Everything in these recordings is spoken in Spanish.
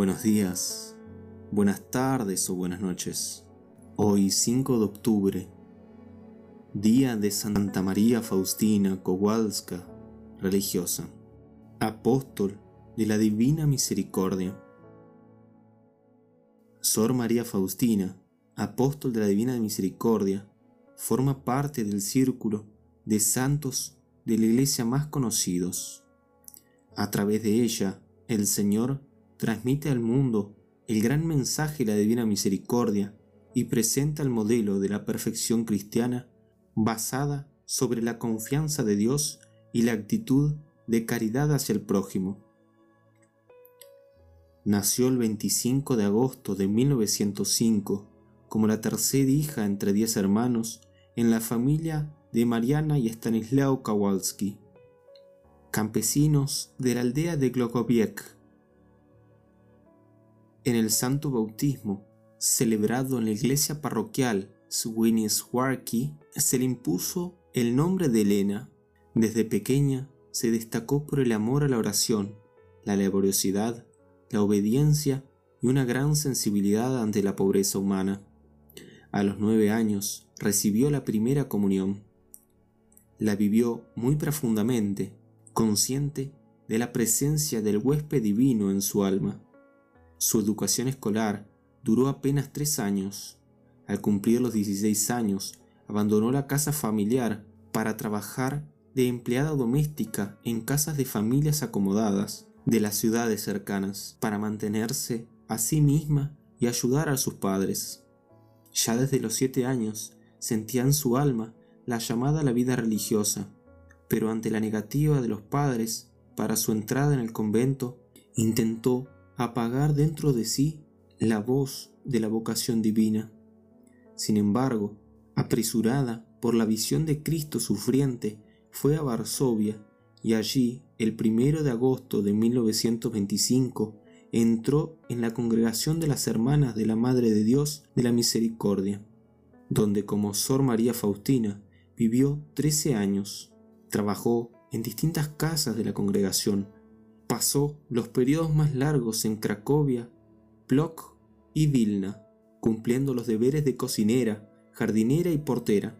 Buenos días, buenas tardes o buenas noches. Hoy 5 de octubre, día de Santa María Faustina Kowalska, religiosa, apóstol de la Divina Misericordia. Sor María Faustina, apóstol de la Divina Misericordia, forma parte del círculo de santos de la iglesia más conocidos. A través de ella, el Señor transmite al mundo el gran mensaje de la divina misericordia y presenta el modelo de la perfección cristiana basada sobre la confianza de Dios y la actitud de caridad hacia el prójimo. Nació el 25 de agosto de 1905 como la tercera hija entre diez hermanos en la familia de Mariana y Stanislao Kowalski, campesinos de la aldea de Glogowiec, en el santo bautismo, celebrado en la iglesia parroquial Swiniswarki, se le impuso el nombre de Elena. Desde pequeña se destacó por el amor a la oración, la laboriosidad, la obediencia y una gran sensibilidad ante la pobreza humana. A los nueve años recibió la primera comunión. La vivió muy profundamente, consciente de la presencia del huésped divino en su alma. Su educación escolar duró apenas tres años. Al cumplir los 16 años, abandonó la casa familiar para trabajar de empleada doméstica en casas de familias acomodadas de las ciudades cercanas para mantenerse a sí misma y ayudar a sus padres. Ya desde los siete años sentía en su alma la llamada a la vida religiosa, pero ante la negativa de los padres para su entrada en el convento, intentó apagar dentro de sí la voz de la vocación divina. Sin embargo, apresurada por la visión de Cristo sufriente, fue a Varsovia y allí, el primero de agosto de 1925, entró en la congregación de las Hermanas de la Madre de Dios de la Misericordia, donde como Sor María Faustina vivió 13 años. Trabajó en distintas casas de la congregación, Pasó los periodos más largos en Cracovia, Plock y Vilna, cumpliendo los deberes de cocinera, jardinera y portera.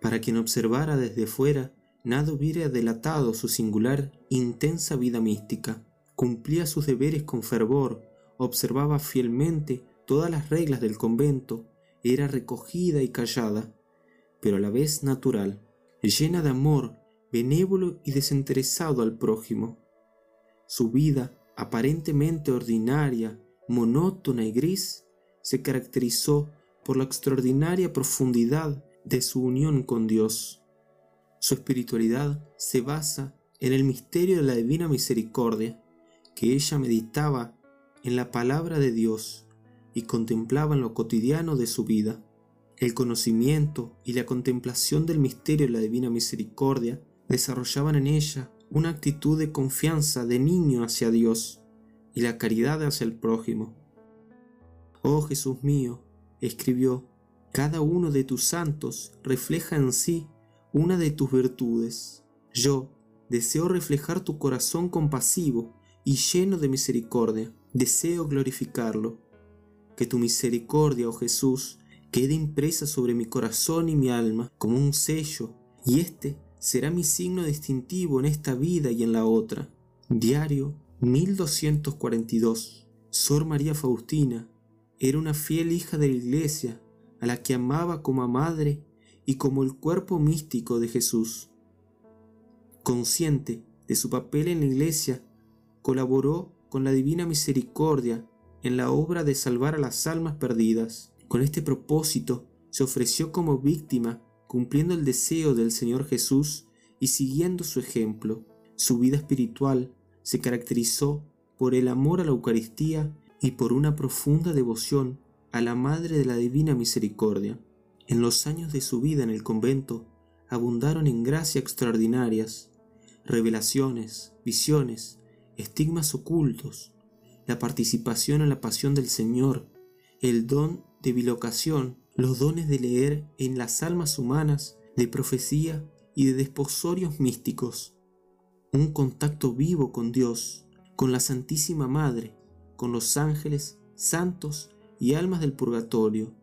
Para quien observara desde fuera, nada hubiera delatado su singular, intensa vida mística. Cumplía sus deberes con fervor, observaba fielmente todas las reglas del convento, era recogida y callada, pero a la vez natural, llena de amor, benévolo y desinteresado al prójimo. Su vida, aparentemente ordinaria, monótona y gris, se caracterizó por la extraordinaria profundidad de su unión con Dios. Su espiritualidad se basa en el misterio de la divina misericordia, que ella meditaba en la palabra de Dios y contemplaba en lo cotidiano de su vida. El conocimiento y la contemplación del misterio de la divina misericordia desarrollaban en ella una actitud de confianza de niño hacia Dios y la caridad hacia el prójimo. Oh Jesús mío, escribió, cada uno de tus santos refleja en sí una de tus virtudes. Yo deseo reflejar tu corazón compasivo y lleno de misericordia. Deseo glorificarlo. Que tu misericordia, oh Jesús, quede impresa sobre mi corazón y mi alma como un sello, y éste será mi signo distintivo en esta vida y en la otra. Diario 1242. Sor María Faustina era una fiel hija de la Iglesia, a la que amaba como a madre y como el cuerpo místico de Jesús. Consciente de su papel en la Iglesia, colaboró con la Divina Misericordia en la obra de salvar a las almas perdidas. Con este propósito se ofreció como víctima cumpliendo el deseo del Señor Jesús y siguiendo su ejemplo. Su vida espiritual se caracterizó por el amor a la Eucaristía y por una profunda devoción a la Madre de la Divina Misericordia. En los años de su vida en el convento abundaron en gracias extraordinarias, revelaciones, visiones, estigmas ocultos, la participación en la pasión del Señor, el don de bilocación los dones de leer en las almas humanas, de profecía y de desposorios místicos, un contacto vivo con Dios, con la Santísima Madre, con los ángeles, santos y almas del purgatorio.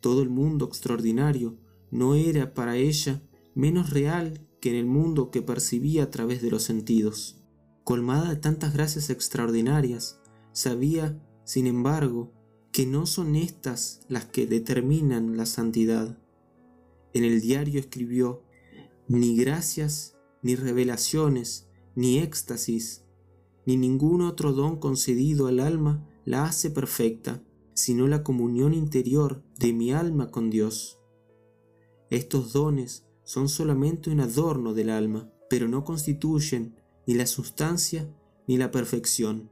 Todo el mundo extraordinario no era para ella menos real que en el mundo que percibía a través de los sentidos. Colmada de tantas gracias extraordinarias, sabía, sin embargo, que no son estas las que determinan la santidad. En el diario escribió, ni gracias, ni revelaciones, ni éxtasis, ni ningún otro don concedido al alma la hace perfecta, sino la comunión interior de mi alma con Dios. Estos dones son solamente un adorno del alma, pero no constituyen ni la sustancia ni la perfección.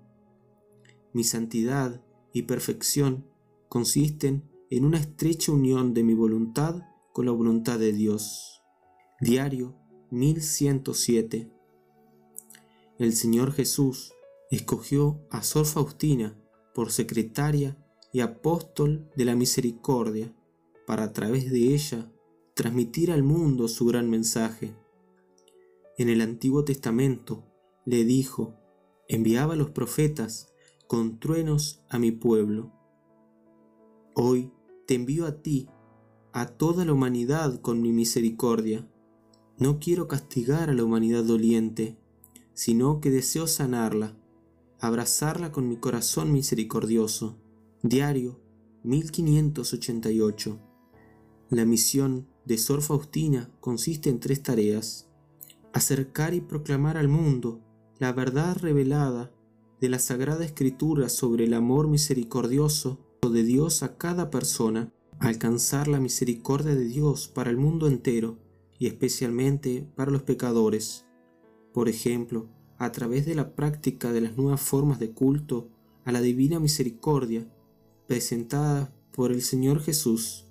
Mi santidad y perfección consisten en una estrecha unión de mi voluntad con la voluntad de Dios. Diario 1107. El Señor Jesús escogió a Sor Faustina por secretaria y apóstol de la misericordia, para a través de ella transmitir al mundo su gran mensaje. En el Antiguo Testamento le dijo, enviaba a los profetas con truenos a mi pueblo. Hoy te envío a ti, a toda la humanidad con mi misericordia. No quiero castigar a la humanidad doliente, sino que deseo sanarla, abrazarla con mi corazón misericordioso. Diario 1588. La misión de Sor Faustina consiste en tres tareas. Acercar y proclamar al mundo la verdad revelada de la Sagrada Escritura sobre el amor misericordioso de Dios a cada persona, alcanzar la misericordia de Dios para el mundo entero y especialmente para los pecadores. Por ejemplo, a través de la práctica de las nuevas formas de culto a la divina misericordia presentada por el Señor Jesús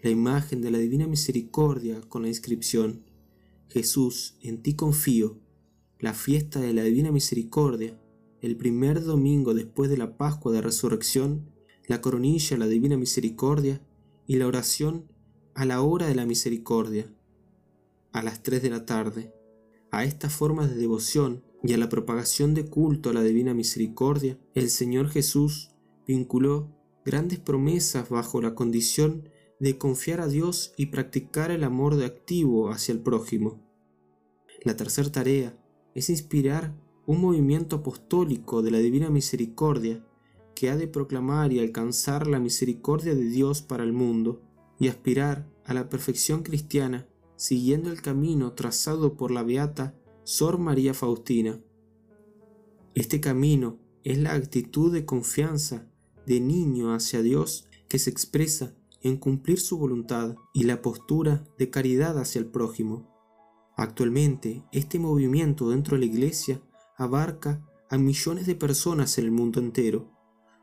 la imagen de la Divina Misericordia con la inscripción Jesús, en ti confío, la fiesta de la Divina Misericordia, el primer domingo después de la Pascua de Resurrección, la coronilla a la Divina Misericordia y la oración a la hora de la misericordia, a las tres de la tarde. A estas formas de devoción y a la propagación de culto a la Divina Misericordia, el Señor Jesús vinculó grandes promesas bajo la condición de confiar a Dios y practicar el amor de activo hacia el prójimo. La tercera tarea es inspirar un movimiento apostólico de la Divina Misericordia que ha de proclamar y alcanzar la misericordia de Dios para el mundo y aspirar a la perfección cristiana siguiendo el camino trazado por la beata Sor María Faustina. Este camino es la actitud de confianza de niño hacia Dios que se expresa en cumplir su voluntad y la postura de caridad hacia el prójimo. Actualmente, este movimiento dentro de la Iglesia abarca a millones de personas en el mundo entero,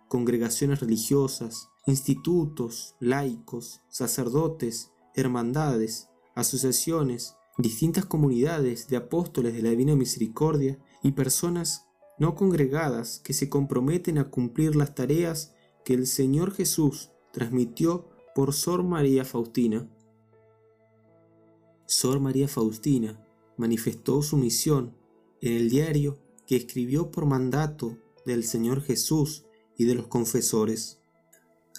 congregaciones religiosas, institutos, laicos, sacerdotes, hermandades, asociaciones, distintas comunidades de apóstoles de la Divina Misericordia y personas no congregadas que se comprometen a cumplir las tareas que el Señor Jesús transmitió por Sor María Faustina. Sor María Faustina manifestó su misión en el diario que escribió por mandato del Señor Jesús y de los confesores.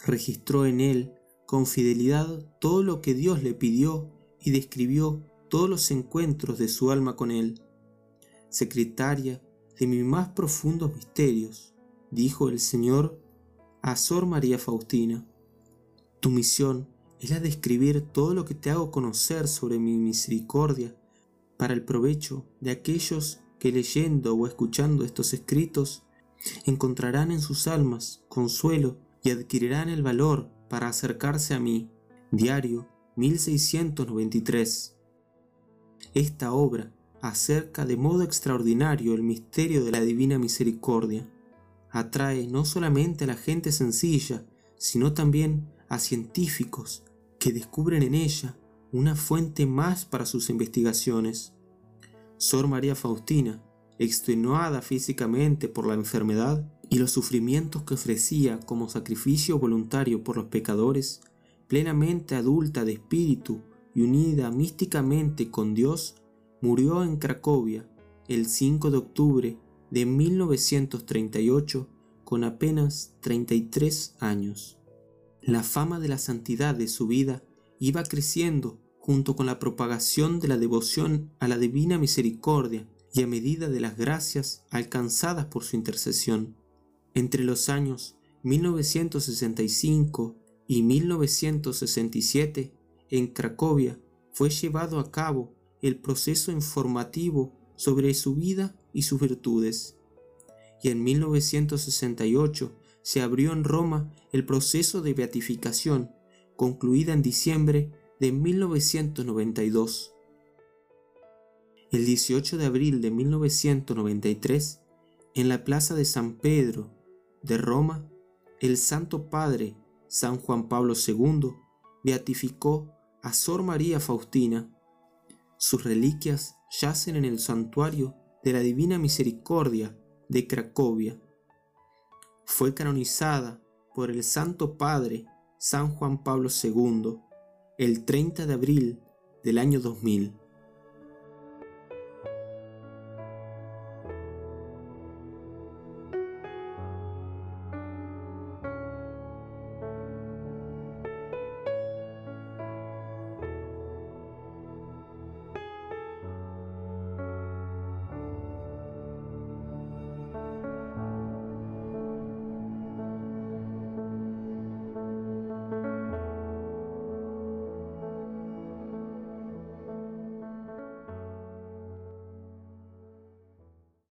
Registró en él con fidelidad todo lo que Dios le pidió y describió todos los encuentros de su alma con él. Secretaria de mis más profundos misterios, dijo el Señor a Sor María Faustina. Tu misión es la de escribir todo lo que te hago conocer sobre mi misericordia para el provecho de aquellos que leyendo o escuchando estos escritos encontrarán en sus almas consuelo y adquirirán el valor para acercarse a mí. Diario 1693. Esta obra acerca de modo extraordinario el misterio de la divina misericordia. Atrae no solamente a la gente sencilla, sino también a científicos que descubren en ella una fuente más para sus investigaciones. Sor María Faustina, extenuada físicamente por la enfermedad y los sufrimientos que ofrecía como sacrificio voluntario por los pecadores, plenamente adulta de espíritu y unida místicamente con Dios, murió en Cracovia el 5 de octubre de 1938 con apenas 33 años. La fama de la santidad de su vida iba creciendo junto con la propagación de la devoción a la divina misericordia y a medida de las gracias alcanzadas por su intercesión. Entre los años 1965 y 1967, en Cracovia, fue llevado a cabo el proceso informativo sobre su vida y sus virtudes. Y en 1968 se abrió en Roma el proceso de beatificación, concluida en diciembre de 1992. El 18 de abril de 1993, en la plaza de San Pedro de Roma, el Santo Padre San Juan Pablo II beatificó a Sor María Faustina. Sus reliquias yacen en el santuario de la Divina Misericordia de Cracovia. Fue canonizada por el Santo Padre San Juan Pablo II el 30 de abril del año 2000.